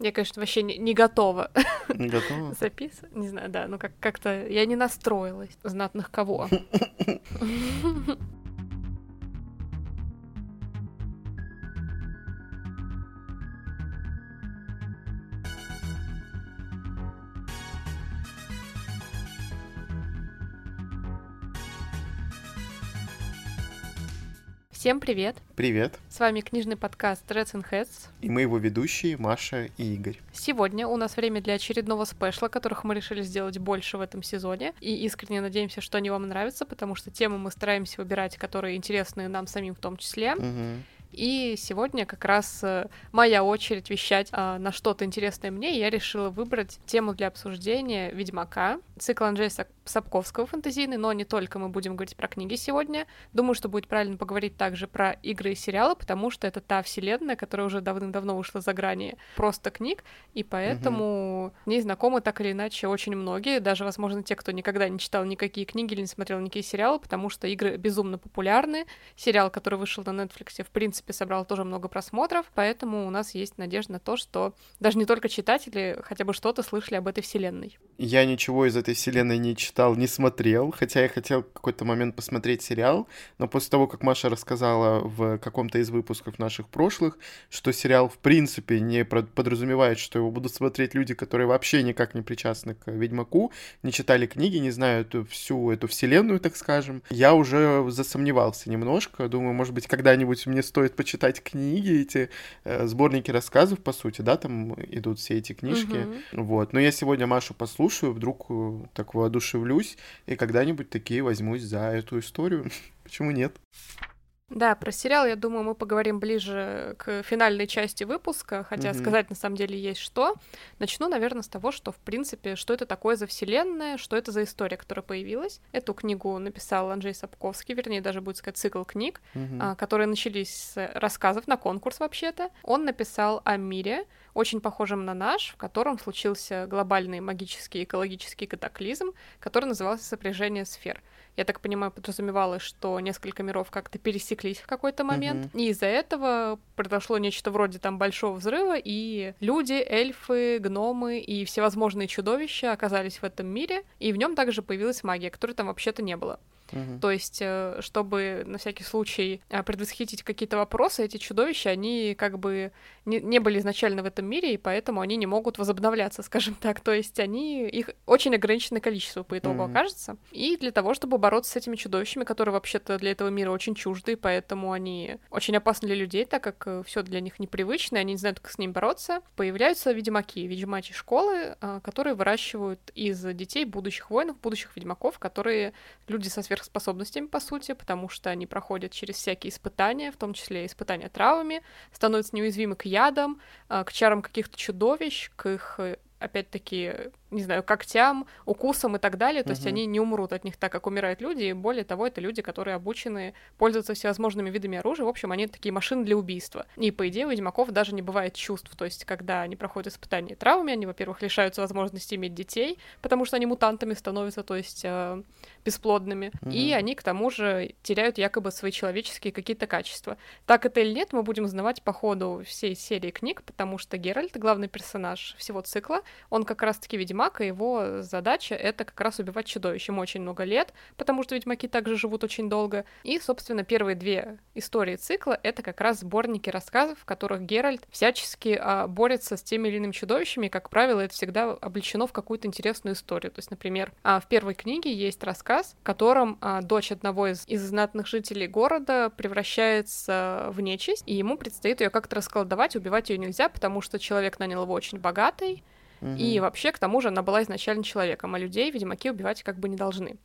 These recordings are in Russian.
Я, конечно, вообще не, не готова Не готова? записывать. Не знаю, да, ну как- как-то я не настроилась. Знатных кого? Всем привет! Привет. С вами книжный подкаст Reds and Heads. И мы его ведущие Маша и Игорь. Сегодня у нас время для очередного спешла, которых мы решили сделать больше в этом сезоне. И искренне надеемся, что они вам нравятся, потому что темы мы стараемся выбирать, которые интересны нам самим в том числе. Мгм. И сегодня как раз э, моя очередь вещать а, на что-то интересное мне, и я решила выбрать тему для обсуждения «Ведьмака», цикл Анджея Сапковского фэнтезийный, но не только мы будем говорить про книги сегодня. Думаю, что будет правильно поговорить также про игры и сериалы, потому что это та вселенная, которая уже давным-давно вышла за грани просто книг, и поэтому в ней знакомы так или иначе очень многие, даже, возможно, те, кто никогда не читал никакие книги или не смотрел никакие сериалы, потому что игры безумно популярны, сериал, который вышел на Netflix, в принципе, собрал тоже много просмотров, поэтому у нас есть надежда на то, что даже не только читатели хотя бы что-то слышали об этой вселенной. Я ничего из этой вселенной не читал, не смотрел, хотя я хотел в какой-то момент посмотреть сериал, но после того, как Маша рассказала в каком-то из выпусков наших прошлых, что сериал в принципе не подразумевает, что его будут смотреть люди, которые вообще никак не причастны к Ведьмаку, не читали книги, не знают всю эту вселенную, так скажем, я уже засомневался немножко. Думаю, может быть, когда-нибудь мне стоит почитать книги, эти э, сборники рассказов, по сути, да, там идут все эти книжки. Мгм. Вот. Но я сегодня Машу послушаю, вдруг э, так воодушевлюсь, и когда-нибудь такие возьмусь за эту историю. Почему нет? Да, про сериал, я думаю, мы поговорим ближе к финальной части выпуска, хотя Мгм. сказать на самом деле есть что. Начну, наверное, с того, что, в принципе, что это такое за вселенная, что это за история, которая появилась. Эту книгу написал Анджей Сапковский, вернее, даже будет сказать цикл книг, а, которые начались с рассказов на конкурс вообще-то. Он написал о мире, очень похожем на наш, в котором случился глобальный магический экологический катаклизм, который назывался «Сопряжение сфер». Я так понимаю, подразумевалось, что несколько миров как-то пересеклись в какой-то момент, и из-за этого произошло нечто вроде там большого взрыва, и люди, эльфы, гномы и всевозможные чудовища оказались в этом мире, и в нем также появилась магия, которой там вообще-то не было. Мгм. То есть, э, чтобы на всякий случай э, предвосхитить какие-то вопросы, эти чудовища, они как бы не, не были изначально в этом мире, и поэтому они не могут возобновляться, скажем так. То есть они, их очень ограниченное количество по итогу Мгм. окажется. И для того, чтобы бороться с этими чудовищами, которые вообще-то для этого мира очень чужды, поэтому они очень опасны для людей, так как все для них непривычно, и они не знают, как с ним бороться, появляются ведьмаки, ведьмачьи школы, э, которые выращивают из детей будущих воинов, будущих ведьмаков, которые люди со сверхспособностями, по сути, потому что они проходят через всякие испытания, в том числе испытания травами, становятся неуязвимы к ядам, а, к чарам каких-то чудовищ, к их э, опять-таки, не знаю, когтям, укусам и так далее. То есть Мгм. они не умрут от них так, как умирают люди. И более того, это люди, которые обучены пользоваться всевозможными видами оружия. В общем, они такие машины для убийства. И, по идее, у ведьмаков даже не бывает чувств. То есть, когда они проходят испытания травмами, они, во-первых, лишаются возможности иметь детей, потому что они мутантами становятся, то есть э, бесплодными. И Мгм. они, к тому же, теряют якобы свои человеческие какие-то качества. Так это или нет, мы будем узнавать по ходу всей серии книг, потому что Геральт, главный персонаж всего цикла, он как раз-таки ведьмак, его задача — это как раз убивать чудовищ. Ему очень много лет, потому что ведьмаки также живут очень долго. И, собственно, первые две истории цикла — это как раз сборники рассказов, в которых Геральт всячески а, борется с теми или иными чудовищами, и, как правило, это всегда облечено в какую-то интересную историю. То есть, например, а, в первой книге есть рассказ, в котором а, дочь одного из, из знатных жителей города превращается в нечисть, и ему предстоит ее как-то расколдовать, убивать ее нельзя, потому что человек нанял его очень богатый, и вообще, к тому же, она была изначально человеком, а людей ведьмаки убивать как бы не должны.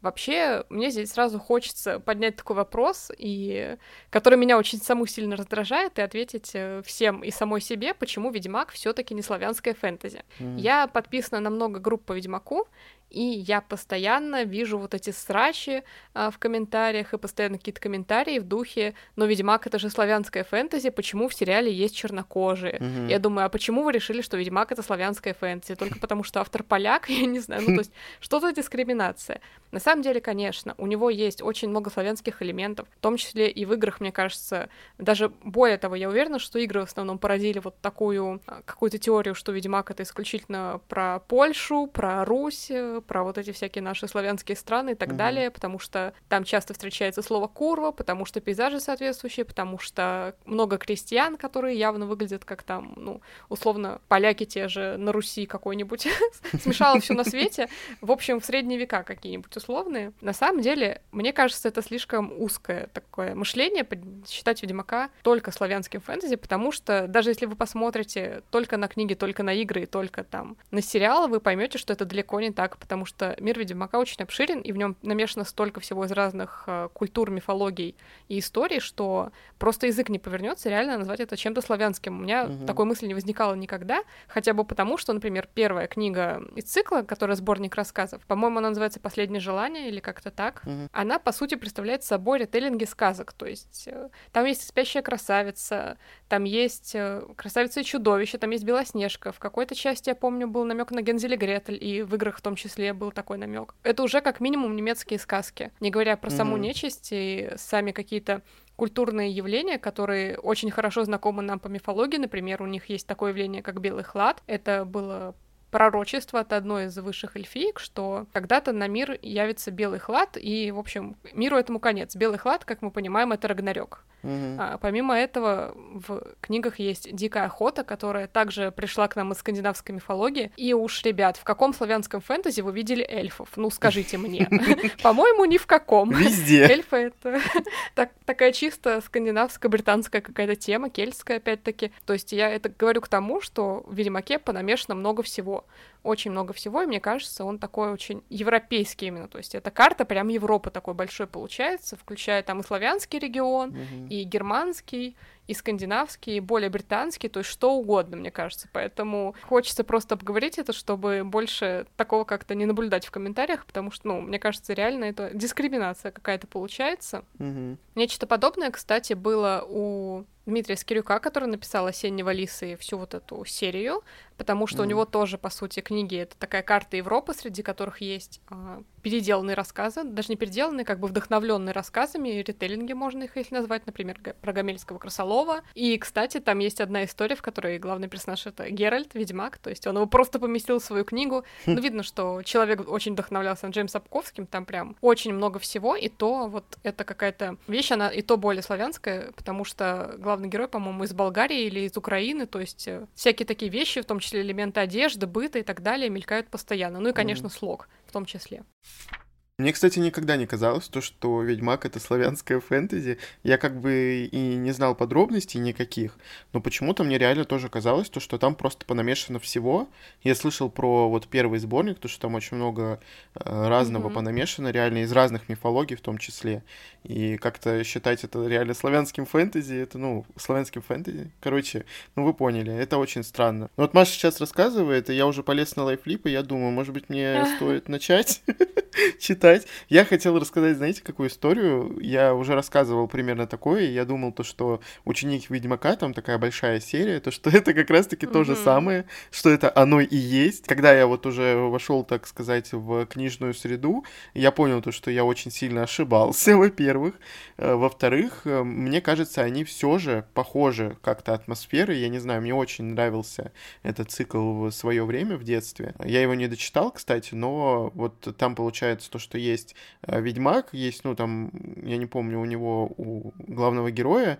Вообще, мне здесь сразу хочется поднять такой вопрос, и который меня очень саму сильно раздражает, и ответить э, всем и самой себе, почему Ведьмак все таки не славянская фэнтези. Мгм. Я подписана на много групп по Ведьмаку, и я постоянно вижу вот эти срачи а, в комментариях, и постоянно какие-то комментарии в духе «Но Ведьмак — это же славянская фэнтези, почему в сериале есть чернокожие?» Мгм. Я думаю, а почему вы решили, что Ведьмак — это славянская фэнтези? Только потому, что автор поляк? Я не знаю, ну то есть что за дискриминация? На самом деле, конечно, у него есть очень много славянских элементов, в том числе и в играх, мне кажется, даже более того, я уверена, что игры в основном породили вот такую а, какую-то теорию, что Ведьмак — это исключительно про Польшу, про Русь, про вот эти всякие наши славянские страны и так mm-hmm. далее, потому что там часто встречается слово «курва», потому что пейзажи соответствующие, потому что много крестьян, которые явно выглядят как там, ну, условно, поляки те же на Руси какой-нибудь. Смешало все на свете. В общем, в средние века какие-нибудь условные. На самом деле, мне кажется, это слишком узкое такое мышление, считать Ведьмака только славянским фэнтези, потому что даже если вы посмотрите только на книги, только на игры и только там на сериалы, вы поймете, что это далеко не так, потому что мир Ведьмака очень обширен, и в нем намешано столько всего из разных э, культур, мифологий и историй, что просто язык не повернется реально назвать это чем-то славянским. У меня угу. такой мысли не возникало никогда, хотя бы потому, что, например, первая книга из цикла, которая сборник рассказов, по-моему, она называется «Последнее желание» или как-то так, угу. она, по сути, представляет собой ретейлинги сказок, то есть э, там есть спящая красавица, там есть э, красавица и чудовище, там есть Белоснежка, в какой-то части, я помню, был намек на Гензель и Гретель, и в играх в том числе был такой намек. Это уже как минимум немецкие сказки, не говоря про саму mm-hmm. нечисть и сами какие-то культурные явления, которые очень хорошо знакомы нам по мифологии. Например, у них есть такое явление, как белый хлад. Это было пророчество от одной из высших эльфиек, что когда-то на мир явится белый хлад, и, в общем, миру этому конец. Белый хлад, как мы понимаем, это Рагнарёк. Mm-hmm. А, помимо этого, в книгах есть «Дикая охота», которая также пришла к нам из скандинавской мифологии. И уж, ребят, в каком славянском фэнтези вы видели эльфов? Ну, скажите мне. По-моему, ни в каком. Везде. Эльфы — это такая чисто скандинавская, британская какая-то тема, кельтская, опять-таки. То есть я это говорю к тому, что в «Ведьмаке» понамешано много всего очень много всего, и мне кажется, он такой очень европейский именно, то есть эта карта прям Европы такой большой получается, включая там и славянский регион. И германский, и скандинавский, и более британский, то есть что угодно, мне кажется. Поэтому хочется просто обговорить это, чтобы больше такого как-то не наблюдать в комментариях, потому что, ну, мне кажется, реально это дискриминация какая-то получается. Mm-hmm. Нечто подобное, кстати, было у Дмитрия Скирюка, который написал «Осеннего лиса» и всю вот эту серию, потому что mm. у него тоже, по сути, книги — это такая карта Европы, среди которых есть э, переделанные рассказы, даже не переделанные, как бы вдохновленные рассказами, ретейлинги можно их если назвать, например, про Гамельского крысолова. И, кстати, там есть одна история, в которой главный персонаж — это Геральт, ведьмак, то есть он его просто поместил в свою книгу. Хм. Ну, видно, что человек очень вдохновлялся Джеймсом Апковским, там прям очень много всего, и то вот это какая-то вещь, она и то более славянская, потому что главный герой, по-моему, из Болгарии или из Украины, то есть э, всякие такие вещи, в том числе элементы одежды, быта и так далее, мелькают постоянно. Ну и, конечно, слог в том числе. Мне, кстати, никогда не казалось то, что Ведьмак — это славянское фэнтези. Я как бы и не знал подробностей никаких, но почему-то мне реально тоже казалось то, что там просто понамешано всего. Я слышал про вот первый сборник, то, что там очень много э, разного mm-hmm. понамешано, реально из разных мифологий в том числе. И как-то считать это реально славянским фэнтези, это, ну, славянским фэнтези. Короче, ну вы поняли, это очень странно. Но вот Маша сейчас рассказывает, и я уже полез на лайфлип, и я думаю, может быть, мне стоит начать читать читать. Я хотел рассказать, знаете, какую историю? Я уже рассказывал примерно такое, и я думал то, что ученик Ведьмака, там такая большая серия, то, что это как раз-таки mm-hmm. то же самое, что это оно и есть. Когда я вот уже вошел, так сказать, в книжную среду, я понял то, что я очень сильно ошибался, во-первых. Э, во-вторых, э, мне кажется, они все же похожи как-то атмосферой. Я не знаю, мне очень нравился этот цикл в свое время в детстве. Я его не дочитал, кстати, но вот там получается то, что есть э, Ведьмак, есть, ну, там, я не помню, у него, у главного героя,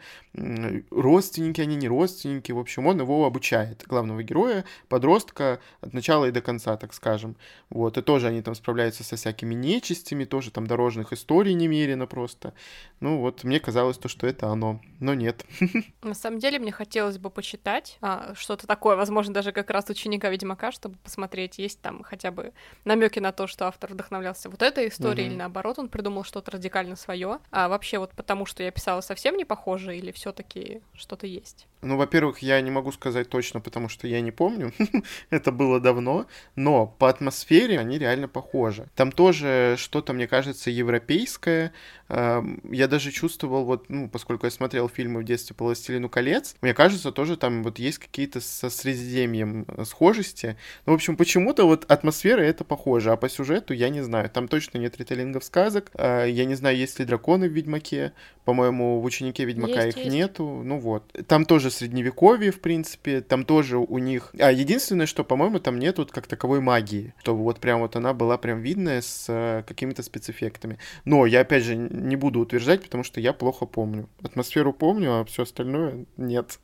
родственники, они не родственники, в общем, он его обучает, главного героя, подростка, от начала и до конца, так скажем. Вот, и тоже они там справляются со всякими нечистями, тоже там дорожных историй немерено просто. Ну, вот, мне казалось то, что это оно, но нет. На самом деле, мне хотелось бы почитать а, что-то такое, возможно, даже как раз ученика Ведьмака, чтобы посмотреть, есть там хотя бы намеки на то, что автор вдохновлялся вот этой истории, mm-hmm. или наоборот, он придумал что-то радикально свое. А вообще вот потому, что я писала совсем не похоже, или все-таки что-то есть? Ну, во-первых, я не могу сказать точно, потому что я не помню. Это было давно. Но по атмосфере они реально похожи. Там тоже что-то, мне кажется, европейское. Я даже чувствовал, вот, ну, поскольку я смотрел фильмы в детстве по «Властелину колец», мне кажется, тоже там вот есть какие-то со Средиземьем э, схожести. Ну, в общем, почему-то вот атмосфера это похожа, а по сюжету я не знаю. Там точно что нет ритейлингов сказок. А, я не знаю, есть ли драконы в Ведьмаке. По-моему, в ученике Ведьмака есть, их есть. нету. Ну вот. Там тоже средневековье, в принципе. Там тоже у них... А, единственное, что, по-моему, там нету как таковой магии. То вот прям вот она была прям видная с э, какими-то спецэффектами. Но я, опять же, не буду утверждать, потому что я плохо помню. Атмосферу помню, а все остальное нет.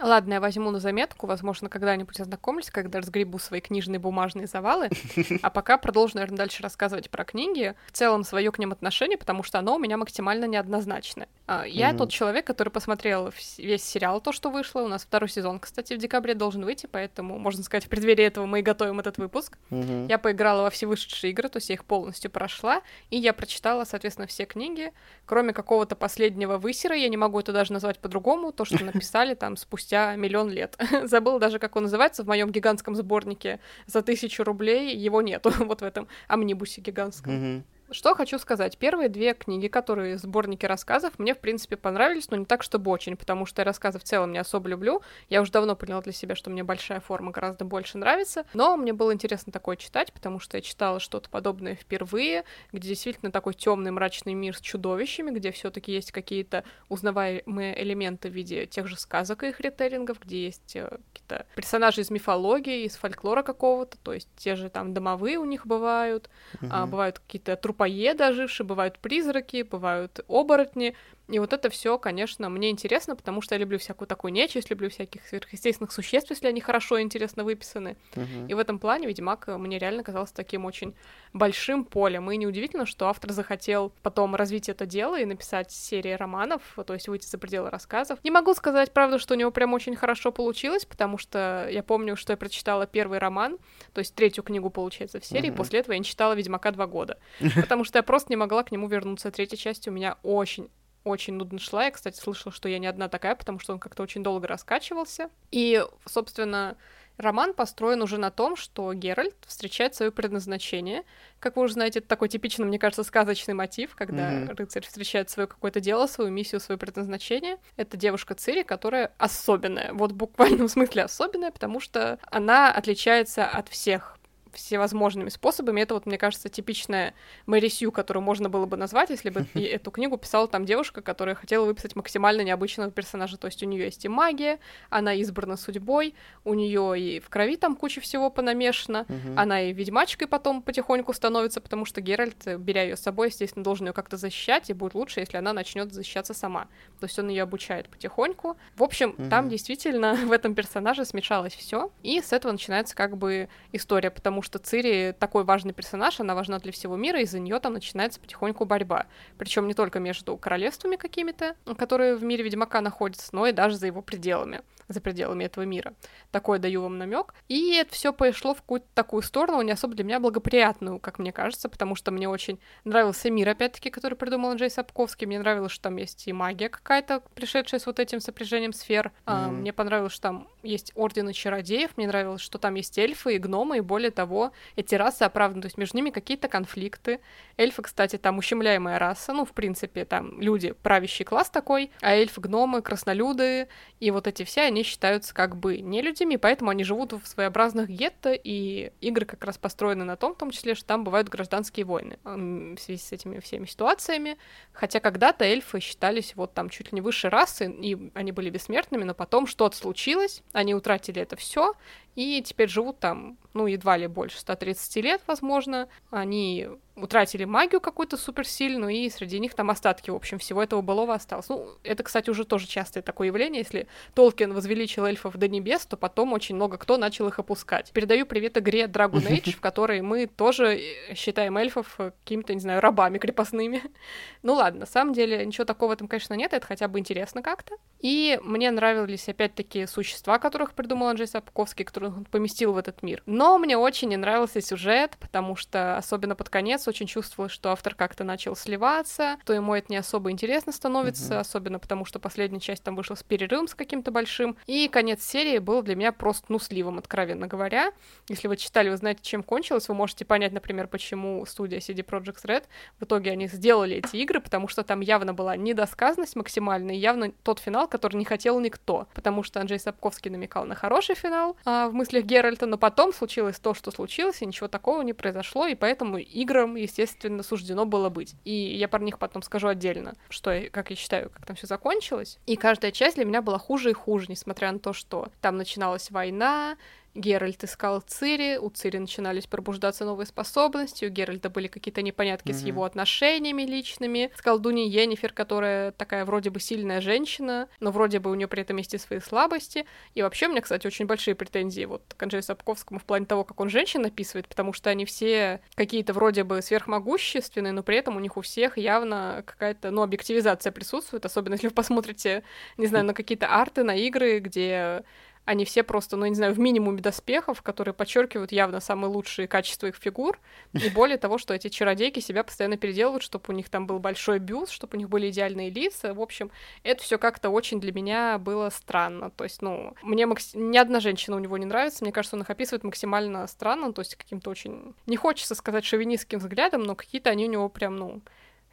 Ладно, я возьму на заметку, возможно, когда-нибудь ознакомлюсь, когда разгребу свои книжные бумажные завалы, а пока продолжу, наверное, дальше рассказывать про книги, в целом свое к ним отношение, потому что оно у меня максимально неоднозначное. А, я mm-hmm. тот человек, который посмотрел весь сериал, то, что вышло, у нас второй сезон, кстати, в декабре должен выйти, поэтому, можно сказать, в преддверии этого мы и готовим этот выпуск. Mm-hmm. Я поиграла во все вышедшие игры, то есть я их полностью прошла, и я прочитала, соответственно, все книги, кроме какого-то последнего высера, я не могу это даже назвать по-другому, то, что написали там спустя миллион лет. Забыл даже, как он называется, в моем гигантском сборнике за тысячу рублей его нету, вот в этом амнибусе гигантском. Mm-hmm. Что хочу сказать. Первые две книги, которые сборники рассказов, мне, в принципе, понравились, но не так, чтобы очень, потому что я рассказы в целом не особо люблю. Я уже давно поняла для себя, что мне большая форма гораздо больше нравится. Но мне было интересно такое читать, потому что я читала что-то подобное впервые, где действительно такой темный мрачный мир с чудовищами, где все-таки есть какие-то узнаваемые элементы в виде тех же сказок и их ретейлингов, где есть э, какие-то персонажи из мифологии, из фольклора какого-то, то есть те же там домовые у них бывают, mm-hmm. а, бывают какие-то трупы трупоеды ожившие, бывают призраки, бывают оборотни, и вот это все, конечно, мне интересно, потому что я люблю всякую такую нечисть, люблю всяких сверхъестественных существ, если они хорошо и интересно выписаны. Uh-huh. И в этом плане Ведьмак мне реально казался таким очень большим полем. И неудивительно, что автор захотел потом развить это дело и написать серии романов, то есть выйти за пределы рассказов. Не могу сказать, правда, что у него прям очень хорошо получилось, потому что я помню, что я прочитала первый роман, то есть третью книгу, получается, в серии, uh-huh. после этого я не читала Ведьмака два года, потому что я просто не могла к нему вернуться. Третья часть у меня очень очень нудно шла. Я, кстати, слышала, что я не одна такая, потому что он как-то очень долго раскачивался. И, собственно, роман построен уже на том, что Геральт встречает свое предназначение. Как вы уже знаете, это такой типичный, мне кажется, сказочный мотив, когда mm-hmm. рыцарь встречает свое какое-то дело, свою миссию, свое предназначение. Это девушка Цири, которая особенная. Вот в буквальном смысле особенная, потому что она отличается от всех всевозможными способами. Это вот, мне кажется, типичная Мэри Сью, которую можно было бы назвать, если бы эту книгу писала там девушка, которая хотела выписать максимально необычного персонажа. То есть у нее есть и магия, она избрана судьбой, у нее и в крови там куча всего понамешана, она и ведьмачкой потом потихоньку становится, потому что Геральт, беря ее с собой, естественно, должен ее как-то защищать, и будет лучше, если она начнет защищаться сама. То есть он ее обучает потихоньку. В общем, там действительно в этом персонаже смешалось все, и с этого начинается как бы история, потому что Цири такой важный персонаж, она важна для всего мира, и за нее там начинается потихоньку борьба. Причем не только между королевствами какими-то, которые в мире Ведьмака находятся, но и даже за его пределами за пределами этого мира. Такой даю вам намек. И это все пошло в какую-то такую сторону, не особо для меня благоприятную, как мне кажется, потому что мне очень нравился мир, опять-таки, который придумал Анджей Сапковский. Мне нравилось, что там есть и магия какая-то, пришедшая с вот этим сопряжением сфер. Mm-hmm. Мне понравилось, что там есть ордены чародеев, мне нравилось, что там есть эльфы и гномы, и более того, эти расы оправданы, то есть между ними какие-то конфликты. Эльфы, кстати, там ущемляемая раса, ну, в принципе, там люди, правящий класс такой, а эльфы, гномы, краснолюды, и вот эти все, они считаются как бы не людьми, поэтому они живут в своеобразных гетто, и игры как раз построены на том, в том числе, что там бывают гражданские войны в связи с этими всеми ситуациями. Хотя когда-то эльфы считались вот там чуть ли не высшей расы, и они были бессмертными, но потом что-то случилось, они утратили это все, и теперь живут там, ну, едва ли больше 130 лет, возможно. Они утратили магию какую-то суперсильную, и среди них там остатки, в общем, всего этого былого осталось. Ну, это, кстати, уже тоже частое такое явление. Если Толкин возвеличил эльфов до небес, то потом очень много кто начал их опускать. Передаю привет игре Dragon Age, в которой мы тоже э, считаем эльфов какими-то, не знаю, рабами крепостными. ну ладно, на самом деле ничего такого в этом, конечно, нет, это хотя бы интересно как-то. И мне нравились, опять-таки, существа, которых придумал Анджей Сапковский, которых он поместил в этот мир. Но мне очень не нравился сюжет, потому что, особенно под конец, конец очень чувствовалось, что автор как-то начал сливаться, то ему это не особо интересно становится, mm-hmm. особенно потому, что последняя часть там вышла с перерывом с каким-то большим, и конец серии был для меня просто, ну, сливом, откровенно говоря. Если вы читали, вы знаете, чем кончилось, вы можете понять, например, почему студия CD Projekt Red в итоге они сделали эти игры, потому что там явно была недосказанность максимальная, и явно тот финал, который не хотел никто, потому что Анджей Сапковский намекал на хороший финал а, в мыслях Геральта, но потом случилось то, что случилось, и ничего такого не произошло, и поэтому играм естественно, суждено было быть. И я про них потом скажу отдельно, что, как я считаю, как там все закончилось. И каждая часть для меня была хуже и хуже, несмотря на то, что там начиналась война, Геральт искал Цири, у Цири начинались пробуждаться новые способности, у Геральта были какие-то непонятки mm-hmm. с его отношениями личными, с колдуней Йеннифер, которая такая вроде бы сильная женщина, но вроде бы у нее при этом есть и свои слабости. И вообще у меня, кстати, очень большие претензии вот к Анджею Сапковскому в плане того, как он женщин описывает, потому что они все какие-то вроде бы сверхмогущественные, но при этом у них у всех явно какая-то, ну, объективизация присутствует, особенно если вы посмотрите, не знаю, на какие-то арты, на игры, где они все просто, ну, не знаю, в минимуме доспехов, которые подчеркивают явно самые лучшие качества их фигур. И более того, что эти чародейки себя постоянно переделывают, чтобы у них там был большой бюст, чтобы у них были идеальные лица. В общем, это все как-то очень для меня было странно. То есть, ну, мне макс... ни одна женщина у него не нравится. Мне кажется, он их описывает максимально странно, то есть каким-то очень... Не хочется сказать шовинистским взглядом, но какие-то они у него прям, ну,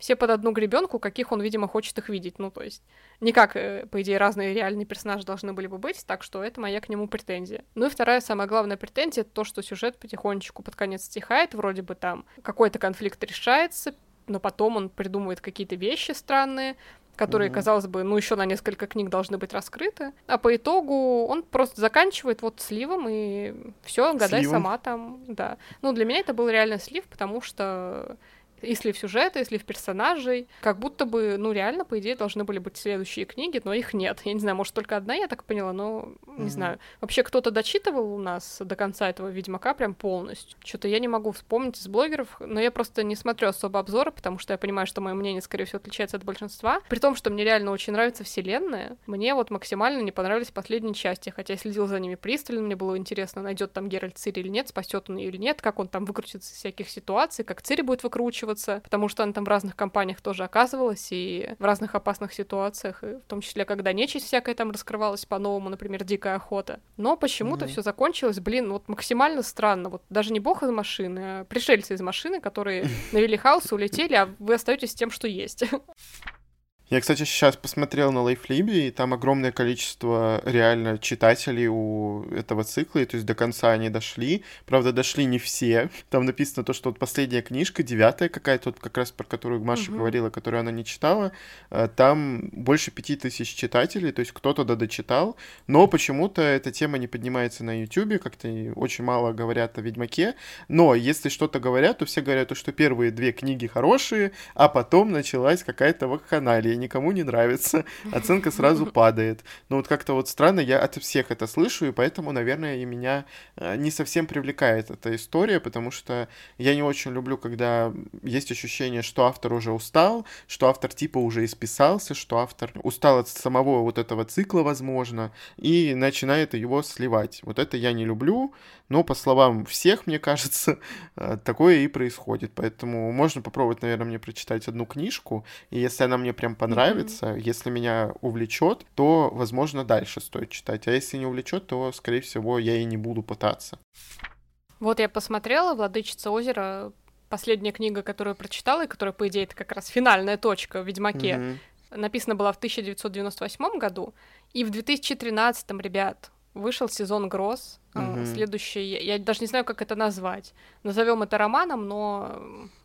все под одну гребенку, каких он, видимо, хочет их видеть. Ну, то есть, не как, э, по идее, разные реальные персонажи должны были бы быть, так что это моя к нему претензия. Ну и вторая, самая главная претензия, то, что сюжет потихонечку под конец стихает, вроде бы там какой-то конфликт решается, но потом он придумывает какие-то вещи странные, которые, mm-hmm. казалось бы, ну еще на несколько книг должны быть раскрыты, а по итогу он просто заканчивает вот сливом и все, гадай сливом. сама там, да. Ну для меня это был реально слив, потому что и слив сюжета, и слив персонажей. Как будто бы, ну, реально, по идее, должны были быть следующие книги, но их нет. Я не знаю, может, только одна, я так поняла, но не mm-hmm. знаю. Вообще, кто-то дочитывал у нас до конца этого Ведьмака прям полностью. Что-то я не могу вспомнить из блогеров, но я просто не смотрю особо обзоры, потому что я понимаю, что мое мнение, скорее всего, отличается от большинства. При том, что мне реально очень нравится вселенная, мне вот максимально не понравились последние части, хотя я следил за ними пристально, мне было интересно, найдет там Геральт Цири или нет, спасет он ее или нет, как он там выкрутится из всяких ситуаций, как Цири будет выкручиваться выкручиваться, потому что она там в разных компаниях тоже оказывалась и в разных опасных ситуациях, и в том числе, когда нечисть всякая там раскрывалась по-новому, например, дикая охота. Но почему-то mm-hmm. все закончилось, блин, вот максимально странно. Вот даже не бог из машины, а пришельцы из машины, которые навели хаос, улетели, а вы остаетесь с тем, что есть. Я, кстати, сейчас посмотрел на Лайфлибе, и там огромное количество реально читателей у этого цикла, и то есть до конца они дошли. Правда, дошли не все. Там написано то, что вот последняя книжка, девятая какая-то, вот как раз про которую Маша угу. говорила, которую она не читала, э, там больше пяти тысяч читателей, то есть кто-то да дочитал, но почему-то эта тема не поднимается на Ютубе, как-то очень мало говорят о Ведьмаке, но если что-то говорят, то все говорят, что первые две книги хорошие, а потом началась какая-то вакханалия никому не нравится, оценка сразу падает. Но вот как-то вот странно, я от всех это слышу, и поэтому, наверное, и меня э, не совсем привлекает эта история, потому что я не очень люблю, когда есть ощущение, что автор уже устал, что автор типа уже исписался, что автор устал от самого вот этого цикла, возможно, и начинает его сливать. Вот это я не люблю, но по словам всех, мне кажется, э, такое и происходит. Поэтому можно попробовать, наверное, мне прочитать одну книжку, и если она мне прям понравится, mm-hmm. если меня увлечет, то, возможно, дальше стоит читать. А если не увлечет, то, скорее всего, я и не буду пытаться. Вот я посмотрела «Владычица озера», последняя книга, которую прочитала, и которая, по идее, это как раз финальная точка в «Ведьмаке», mm-hmm. написана была в 1998 году, и в 2013, ребят, вышел сезон Гроз, угу. следующий, я даже не знаю, как это назвать. Назовем это романом, но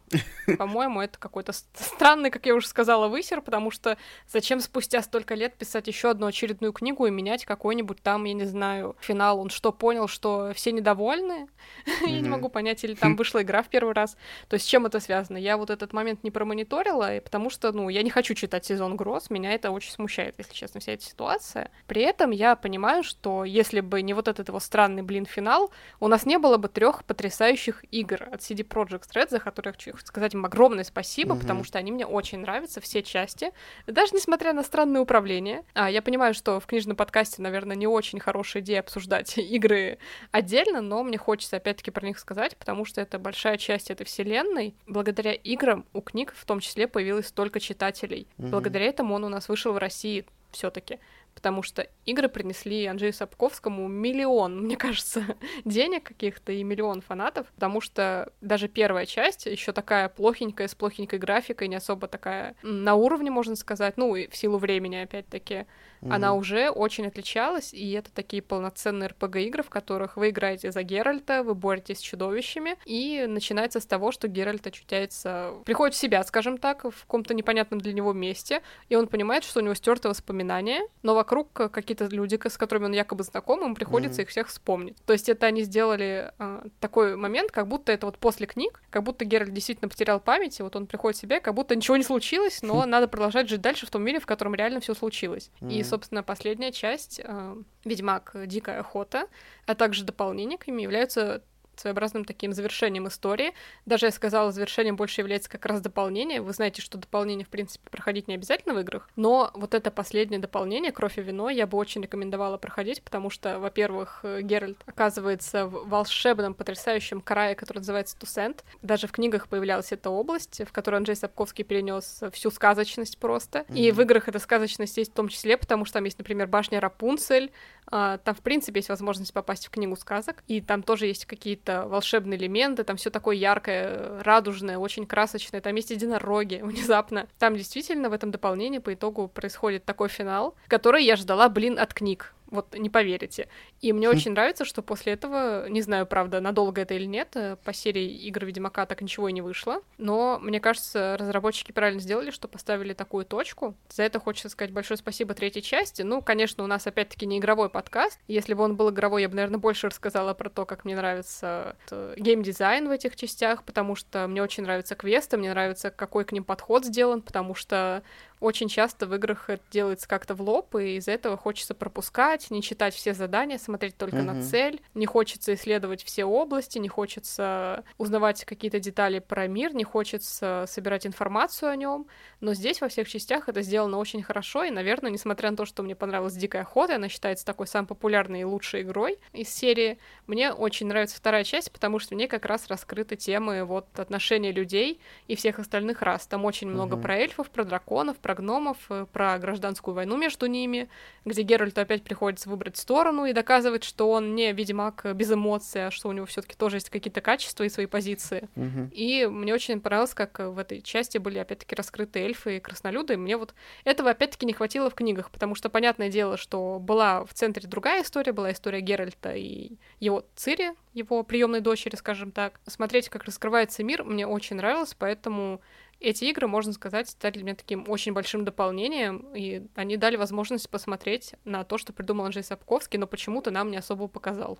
по-моему, это какой-то странный, как я уже сказала, высер, потому что зачем спустя столько лет писать еще одну очередную книгу и менять какой-нибудь там, я не знаю, финал? Он что, понял, что все недовольны? я не могу понять, или там вышла игра в первый раз. То есть с чем это связано? Я вот этот момент не промониторила, потому что, ну, я не хочу читать сезон Гроз, меня это очень смущает, если честно, вся эта ситуация. При этом я понимаю, что если бы не вот этот его странный, блин, финал, у нас не было бы трех потрясающих игр от CD Projekt Red, за которых сказать им огромное спасибо, угу. потому что они мне очень нравятся, все части. Даже несмотря на странное управление. А, я понимаю, что в книжном подкасте, наверное, не очень хорошая идея обсуждать игры отдельно, но мне хочется опять-таки про них сказать, потому что это большая часть этой вселенной. Благодаря играм у книг в том числе появилось столько читателей. Угу. Благодаря этому он у нас вышел в России все-таки потому что игры принесли Анджею Сапковскому миллион, мне кажется, денег каких-то и миллион фанатов, потому что даже первая часть еще такая плохенькая, с плохенькой графикой, не особо такая на уровне, можно сказать, ну, и в силу времени, опять-таки. Mm-hmm. она уже очень отличалась, и это такие полноценные RPG-игры, в которых вы играете за Геральта, вы боретесь с чудовищами, и начинается с того, что Геральт очутяется, приходит в себя, скажем так, в каком-то непонятном для него месте, и он понимает, что у него стерты воспоминания, но вокруг какие-то люди, с которыми он якобы знаком, ему приходится mm-hmm. их всех вспомнить. То есть это они сделали э, такой момент, как будто это вот после книг, как будто Геральт действительно потерял память, и вот он приходит в себя, как будто ничего не случилось, но хм. надо продолжать жить дальше в том мире, в котором реально все случилось. И, собственно, последняя часть э, Ведьмак. Дикая охота, а также дополнение к ним являются своеобразным таким завершением истории. Даже я сказала, завершением больше является как раз дополнение. Вы знаете, что дополнение, в принципе, проходить не обязательно в играх, но вот это последнее дополнение, «Кровь и вино», я бы очень рекомендовала проходить, потому что, во-первых, Геральт оказывается в волшебном, потрясающем крае, который называется Тусент. Даже в книгах появлялась эта область, в которой Анджей Сапковский перенес всю сказочность просто. Mm-hmm. И в играх эта сказочность есть в том числе, потому что там есть, например, башня Рапунцель, там, в принципе, есть возможность попасть в книгу сказок, и там тоже есть какие-то волшебные элементы, там все такое яркое, радужное, очень красочное, там есть единороги внезапно. Там действительно в этом дополнении по итогу происходит такой финал, который я ждала, блин, от книг. Вот не поверите. И мне очень нравится, что после этого, не знаю, правда, надолго это или нет, э, по серии игр Ведьмака так ничего и не вышло, но мне кажется, разработчики правильно сделали, что поставили такую точку. За это хочется сказать большое спасибо третьей части. Ну, конечно, у нас опять-таки не игровой подкаст. Если бы он был игровой, я бы, наверное, больше рассказала про то, как мне нравится э, геймдизайн в этих частях, потому что мне очень нравятся квесты, мне нравится, какой к ним подход сделан, потому что очень часто в играх это делается как-то в лоб, и из-за этого хочется пропускать, не читать все задания, смотреть только mm-hmm. на цель, не хочется исследовать все области, не хочется узнавать какие-то детали про мир, не хочется собирать информацию о нем. Но здесь во всех частях это сделано очень хорошо, и, наверное, несмотря на то, что мне понравилась Дикая охота, она считается такой самой популярной и лучшей игрой из серии, мне очень нравится вторая часть, потому что в ней как раз раскрыты темы вот отношения людей и всех остальных рас. Там очень mm-hmm. много про эльфов, про драконов, про гномов, э, про гражданскую войну между ними, где Геральту опять приходится выбрать сторону и доказывать, что он не ведьмак без эмоций, а что у него все таки тоже есть какие-то качества и свои позиции. Угу. И мне очень понравилось, как в этой части были опять-таки раскрыты эльфы и краснолюды, и мне вот этого опять-таки не хватило в книгах, потому что понятное дело, что была в центре другая история, была история Геральта и его Цири, его приемной дочери, скажем так. Смотреть, как раскрывается мир, мне очень нравилось, поэтому эти игры, можно сказать, стали для меня таким очень большим дополнением, и они дали возможность посмотреть на то, что придумал Анджей Сапковский, но почему-то нам не особо показал.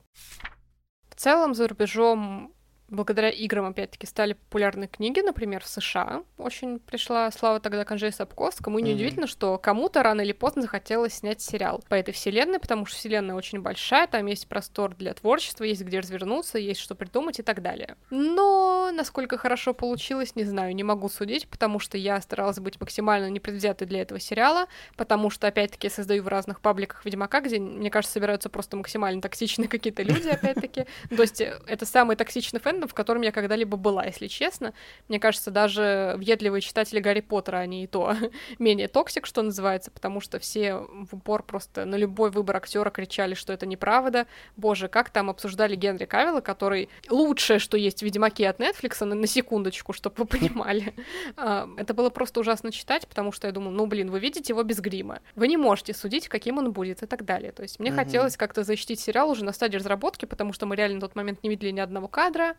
В целом, за рубежом благодаря играм, опять-таки, стали популярны книги, например, в США. Очень пришла слава тогда к Анжею Сапковскому. И неудивительно, mm-hmm. что кому-то рано или поздно захотелось снять сериал по этой вселенной, потому что вселенная очень большая, там есть простор для творчества, есть где развернуться, есть что придумать и так далее. Но насколько хорошо получилось, не знаю, не могу судить, потому что я старалась быть максимально непредвзятой для этого сериала, потому что, опять-таки, я состою в разных пабликах Ведьмака, где, мне кажется, собираются просто максимально токсичные какие-то люди, опять-таки. То есть это самый токсичный фэн, фэндом, в котором я когда-либо была, если честно. Мне кажется, даже въедливые читатели Гарри Поттера, они и то менее toxic, что называется, потому что все в упор просто на любой выбор актера кричали, что это неправда. Боже, как там обсуждали Генри Кавилла, который лучшее, что есть в Ведьмаке от Netflix, на, на секундочку, чтобы вы понимали. А, это было просто ужасно читать, потому что я думаю, ну, блин, вы видите его без грима. Вы не можете судить, каким он будет и так далее. То есть мне хотелось как-то защитить сериал уже на стадии разработки, потому что мы реально на тот момент не видели ни одного кадра.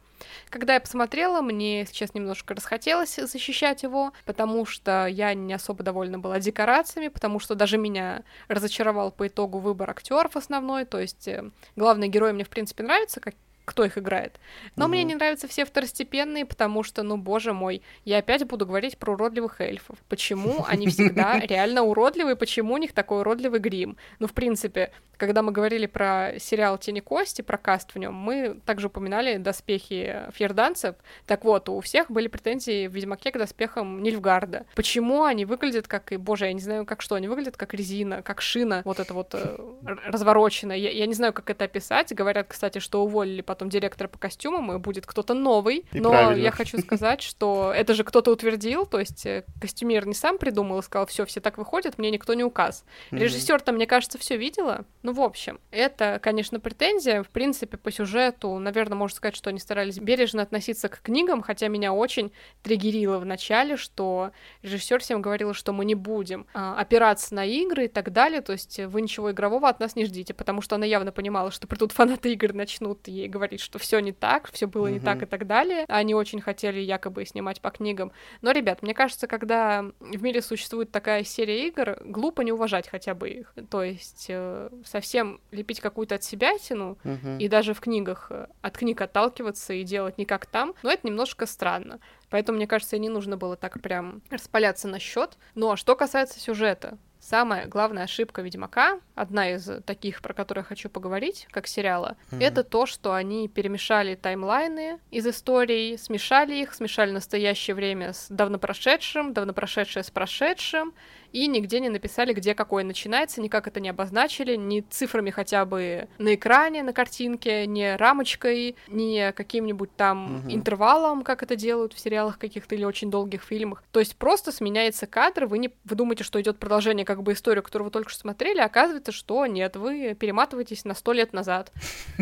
Когда я посмотрела, мне сейчас немножко расхотелось защищать его, потому что я не особо довольна была декорациями, потому что даже меня разочаровал по итогу выбор актеров основной, то есть э, главный герой мне, в принципе, нравится, как кто их играет. Но угу. мне не нравятся все второстепенные, потому что, ну, боже мой, я опять буду говорить про уродливых эльфов. Почему они всегда реально уродливые, почему у них такой уродливый грим? Ну, в принципе, когда мы говорили про сериал «Тени кости», про каст в нем, мы также упоминали доспехи фьерданцев. Так вот, у всех были претензии в «Ведьмаке» к доспехам Нильфгарда. Почему они выглядят как, и, боже, я не знаю, как что, они выглядят как резина, как шина, вот это вот э, развороченная. Я, я не знаю, как это описать. Говорят, кстати, что уволили потом потом директора по костюмам, и будет кто-то новый. И Но правильно. я хочу сказать, что это же кто-то утвердил, то есть э, костюмер не сам придумал и сказал, все, все так выходят, мне никто не указ. Mm-hmm. Режиссер-то, мне кажется, все видела. Ну, в общем, это, конечно, претензия. В принципе, по сюжету, наверное, можно сказать, что они старались бережно относиться к книгам, хотя меня очень триггерило в начале, что режиссер всем говорил, что мы не будем а, опираться на игры и так далее, то есть вы ничего игрового от нас не ждите, потому что она явно понимала, что придут фанаты игр, начнут ей говорить, что все не так, все было mm-hmm. не так и так далее. Они очень хотели якобы снимать по книгам. Но, ребят, мне кажется, когда в мире существует такая серия игр, глупо не уважать хотя бы их. То есть э, совсем лепить какую-то от себя тяну, mm-hmm. и даже в книгах э, от книг отталкиваться и делать не как там, но это немножко странно. Поэтому, мне кажется, и не нужно было так прям распаляться на счет. Ну а что касается сюжета, Самая главная ошибка Ведьмака, одна из таких, про которые я хочу поговорить, как сериала, mm-hmm. это то, что они перемешали таймлайны из историй, смешали их, смешали настоящее время с давно прошедшим, давно прошедшее с прошедшим, и нигде не написали, где какой начинается, никак это не обозначили, ни цифрами хотя бы на экране, на картинке, ни рамочкой, ни каким-нибудь там угу. интервалом, как это делают в сериалах каких-то или очень долгих фильмах. То есть просто сменяется кадр, вы не вы думаете, что идет продолжение как бы истории, которую вы только что смотрели, а оказывается, что нет, вы перематываетесь на сто лет назад.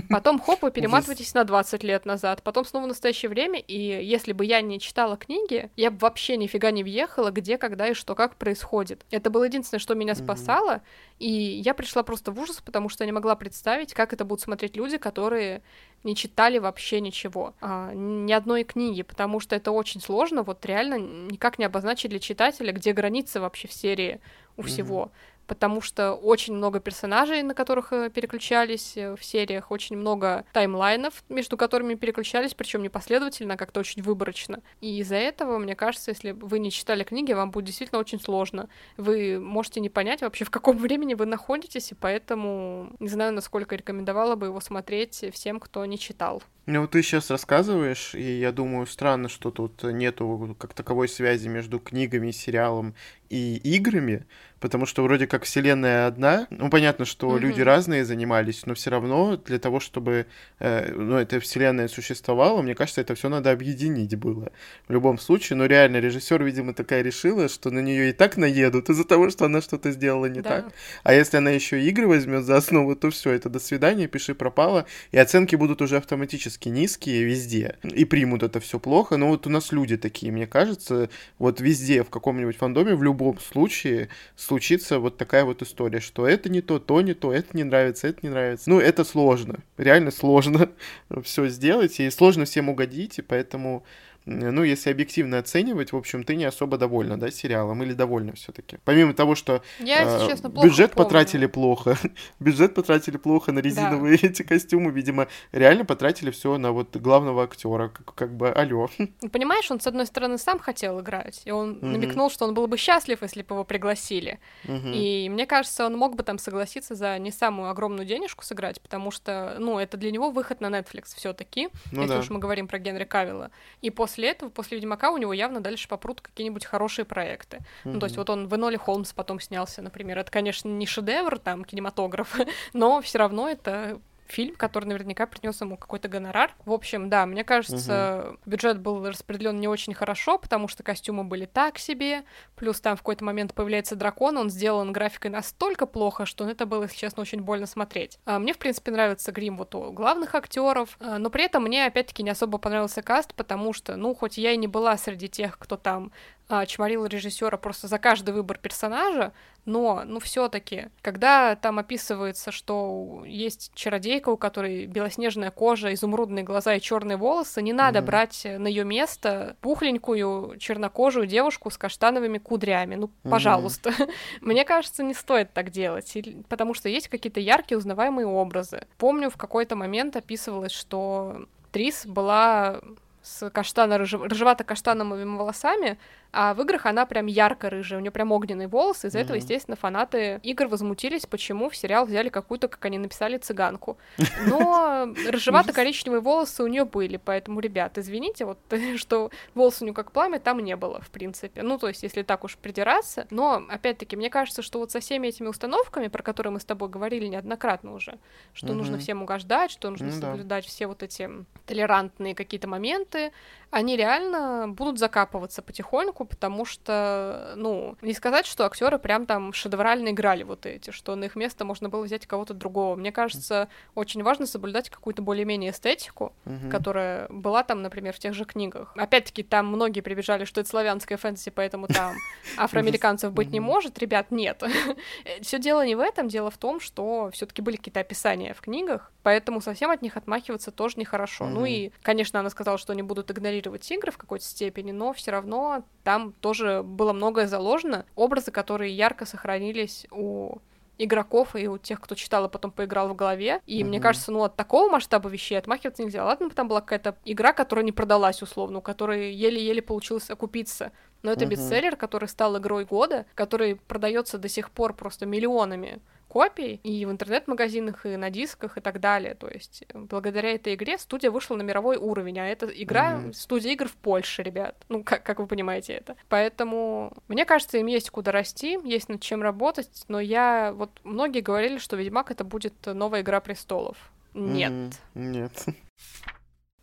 Потом, хоп, вы перематываетесь на 20 лет назад, потом снова настоящее время, и если бы я не читала книги, я бы вообще нифига не въехала, где, когда и что, как происходит. Это было единственное, что меня спасало, mm-hmm. и я пришла просто в ужас, потому что я не могла представить, как это будут смотреть люди, которые не читали вообще ничего, а, ни одной книги, потому что это очень сложно, вот реально никак не обозначить для читателя, где границы вообще в серии у mm-hmm. всего потому что очень много персонажей, на которых э, переключались э, в сериях, очень много таймлайнов, между которыми переключались, причем не последовательно, а как-то очень выборочно. И из-за этого, мне кажется, если вы не читали книги, вам будет действительно очень сложно. Вы можете не понять вообще, в каком времени вы находитесь, и поэтому не знаю, насколько рекомендовала бы его смотреть всем, кто не читал. Ну, вот ты сейчас рассказываешь, и я думаю, странно, что тут нету как таковой связи между книгами, сериалом и играми, потому что вроде как вселенная одна. Ну, понятно, что mm-hmm. люди разные занимались, но все равно для того, чтобы э, ну, эта вселенная существовала, мне кажется, это все надо объединить было. В любом случае, но реально режиссер, видимо, такая решила, что на нее и так наедут из-за того, что она что-то сделала не да. так. А если она еще игры возьмет за основу, то все, это до свидания, пиши пропало, и оценки будут уже автоматически низкие везде. И примут это все плохо. Но вот у нас люди такие, мне кажется, вот везде, в каком-нибудь фандоме, в любом случае, случится вот такая вот история, что это не то, то не то, это не нравится, это не нравится. Ну, это сложно, реально сложно все сделать, и сложно всем угодить, и поэтому ну, если объективно оценивать, в общем, ты не особо довольна, да, сериалом, или довольна все-таки? Помимо того, что Я, э, честно, бюджет помню. потратили плохо, бюджет потратили плохо на резиновые да. эти костюмы, видимо, реально потратили все на вот главного актера, как, как бы, алё. Ну, понимаешь, он, с одной стороны, сам хотел играть, и он mm-hmm. намекнул, что он был бы счастлив, если бы его пригласили. Mm-hmm. И мне кажется, он мог бы там согласиться за не самую огромную денежку сыграть, потому что, ну, это для него выход на Netflix все таки ну, если да. уж мы говорим про Генри Кавилла. И после после этого, после Ведьмака, у него явно дальше попрут какие-нибудь хорошие проекты. Mm-hmm. Ну, то есть вот он в Эноли Холмс потом снялся, например. Это, конечно, не шедевр, там, кинематограф, но все равно это фильм, который наверняка принес ему какой-то гонорар. В общем, да, мне кажется, угу. бюджет был распределен не очень хорошо, потому что костюмы были так себе, плюс там в какой-то момент появляется дракон, он сделан графикой настолько плохо, что это было, если честно, очень больно смотреть. А мне, в принципе, нравится грим вот у главных актеров, а, но при этом мне, опять-таки, не особо понравился каст, потому что, ну, хоть я и не была среди тех, кто там а, чморил режиссера просто за каждый выбор персонажа, но, ну, все-таки, когда там описывается, что есть чародейка, у которой белоснежная кожа, изумрудные глаза и черные волосы, не надо mm-hmm. брать на ее место пухленькую чернокожую девушку с каштановыми кудрями. Ну, mm-hmm. пожалуйста. Мне кажется, не стоит так делать, потому что есть какие-то яркие узнаваемые образы. Помню, в какой-то момент описывалось, что Трис была с каштано-рыжевато-каштановыми волосами, а в играх она прям ярко-рыжая, у нее прям огненные волосы, из-за mm-hmm. этого, естественно, фанаты игр возмутились, почему в сериал взяли какую-то, как они написали, цыганку. Но рыжевато-коричневые волосы у нее были, поэтому, ребят, извините, вот что волосы у нее как пламя там не было, в принципе. Ну, то есть, если так уж придираться. Но, опять-таки, мне кажется, что вот со всеми этими установками, про которые мы с тобой говорили неоднократно уже, что mm-hmm. нужно всем угождать, что нужно mm-hmm. соблюдать все вот эти толерантные какие-то моменты, они реально будут закапываться потихоньку, потому что, ну, не сказать, что актеры прям там шедеврально играли вот эти, что на их место можно было взять кого-то другого. Мне кажется, очень важно соблюдать какую-то более-менее эстетику, угу. которая была там, например, в тех же книгах. Опять-таки, там многие прибежали, что это славянская фэнтези, поэтому там афроамериканцев быть не может. Ребят, нет. Все дело не в этом, дело в том, что все-таки были какие-то описания в книгах, поэтому совсем от них отмахиваться тоже нехорошо. Ну и, конечно, она сказала, что они будут игнорировать игры в какой-то степени, но все равно там тоже было многое заложено. Образы, которые ярко сохранились у игроков и у тех, кто читал и потом поиграл в голове. И mm-hmm. мне кажется, ну от такого масштаба вещей отмахиваться нельзя. Ладно, там была какая-то игра, которая не продалась условно, у которой еле-еле получилось окупиться. Но это mm-hmm. бестселлер, который стал игрой года, который продается до сих пор просто миллионами копий и в интернет-магазинах, и на дисках, и так далее. То есть э, благодаря этой игре студия вышла на мировой уровень, а это игра mm-hmm. студия игр в Польше, ребят. Ну, как, как вы понимаете это. Поэтому, мне кажется, им есть куда расти, есть над чем работать, но я... Вот многие говорили, что Ведьмак это будет новая Игра Престолов. Нет. Mm-hmm. Нет.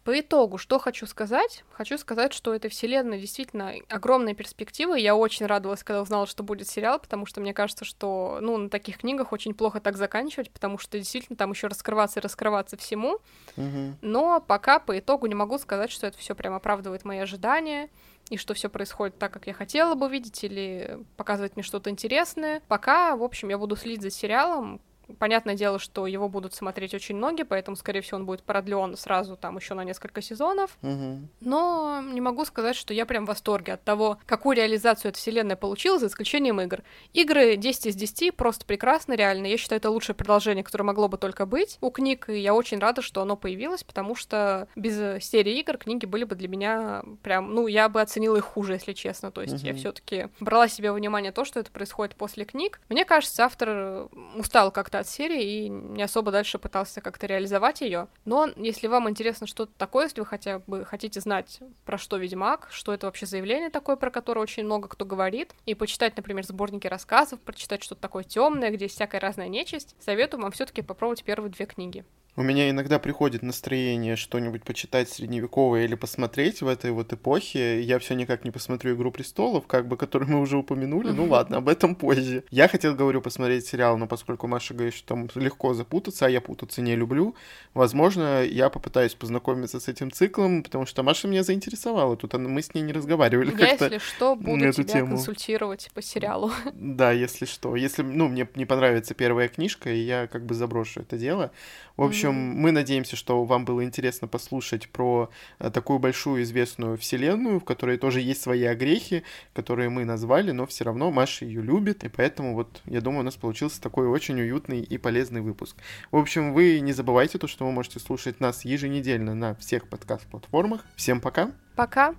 По итогу, что хочу сказать? Хочу сказать, что эта вселенная действительно огромная перспектива. Я очень радовалась, когда узнала, что будет сериал, потому что мне кажется, что ну, на таких книгах очень плохо так заканчивать, потому что действительно там еще раскрываться и раскрываться всему. Угу. Но пока по итогу не могу сказать, что это все прям оправдывает мои ожидания и что все происходит так, как я хотела бы видеть, или показывать мне что-то интересное. Пока, в общем, я буду следить за сериалом, Понятное дело, что его будут смотреть очень многие, поэтому, скорее всего, он будет продлен сразу там еще на несколько сезонов. Угу. Но не могу сказать, что я прям в восторге от того, какую реализацию эта вселенная получила, за исключением игр. Игры 10 из 10 просто прекрасно, реально. Я считаю, это лучшее продолжение, которое могло бы только быть у книг, и я очень рада, что оно появилось, потому что без серии игр книги были бы для меня прям, ну, я бы оценила их хуже, если честно. То есть угу. я все-таки брала себе внимание то, что это происходит после книг. Мне кажется, автор устал как-то от серии и не особо дальше пытался как-то реализовать ее. Но если вам интересно что-то такое, если вы хотя бы хотите знать, про что Ведьмак, что это вообще заявление такое, про которое очень много кто говорит, и почитать, например, сборники рассказов, прочитать что-то такое темное, где есть всякая разная нечисть, советую вам все-таки попробовать первые две книги. У меня иногда приходит настроение что-нибудь почитать средневековое или посмотреть в этой вот эпохе. Я все никак не посмотрю «Игру престолов», как бы, которую мы уже упомянули. Ну ладно, об этом позже. Я хотел, говорю, посмотреть сериал, но поскольку Маша говорит, что там легко запутаться, а я путаться не люблю, возможно, я попытаюсь познакомиться с этим циклом, потому что Маша меня заинтересовала. Тут мы с ней не разговаривали. Я, если что, буду тебя тему. консультировать по сериалу. Да, если что. Если, ну, мне не понравится первая книжка, и я как бы заброшу это дело. В общем, общем, мы надеемся, что вам было интересно послушать про э, такую большую известную вселенную, в которой тоже есть свои огрехи, которые мы назвали, но все равно Маша ее любит, и поэтому вот, я думаю, у нас получился такой очень уютный и полезный выпуск. В общем, вы не забывайте то, что вы можете слушать нас еженедельно на всех подкаст-платформах. Всем пока! Пока!